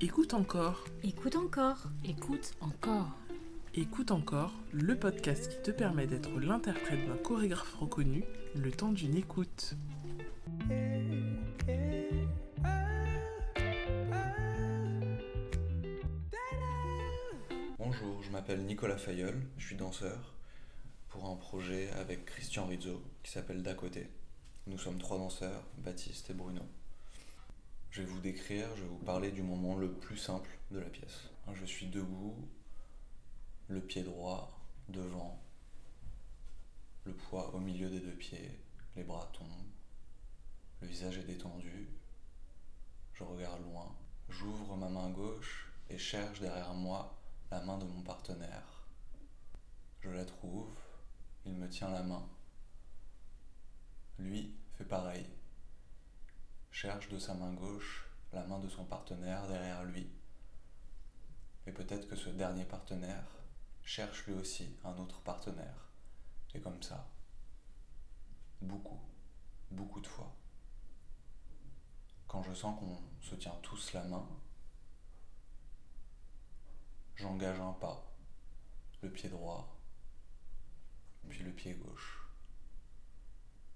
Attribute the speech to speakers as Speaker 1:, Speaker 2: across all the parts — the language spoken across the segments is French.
Speaker 1: Écoute encore,
Speaker 2: Écoute encore.
Speaker 3: Écoute encore.
Speaker 1: écoute encore, le podcast qui te permet d'être l'interprète d'un chorégraphe reconnu le temps d'une écoute.
Speaker 4: Bonjour, je m'appelle Nicolas Fayeul, je suis danseur pour un projet avec Christian Rizzo qui s'appelle D'à côté. Nous sommes trois danseurs, Baptiste et Bruno. Je vais vous parler du moment le plus simple de la pièce. Je suis debout, le pied droit devant, le poids au milieu des deux pieds, les bras tombent, le visage est détendu, je regarde loin, j'ouvre ma main gauche et cherche derrière moi la main de mon partenaire. Je la trouve, il me tient la main. Lui fait pareil. Cherche de sa main gauche la main de son partenaire derrière lui. Et peut-être que ce dernier partenaire cherche lui aussi un autre partenaire. Et comme ça, beaucoup, beaucoup de fois. Quand je sens qu'on se tient tous la main, j'engage un pas, le pied droit, puis le pied gauche,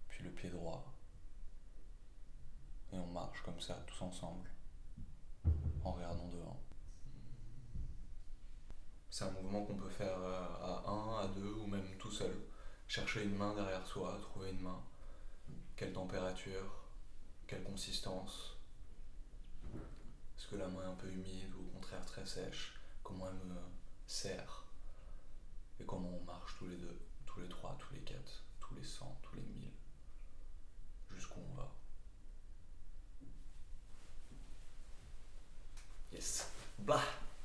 Speaker 4: puis le pied droit, marche comme ça tous ensemble, en regardant devant. C'est un mouvement qu'on peut faire euh, à un, à deux, ou même tout seul. Chercher une main derrière soi, trouver une main. Quelle température, quelle consistance. Est-ce que la main est un peu humide ou au contraire très sèche? Comment elle me serre? Et comment on marche tous les deux, tous les trois, tous les quatre, tous les cent, tous les mille? Bah.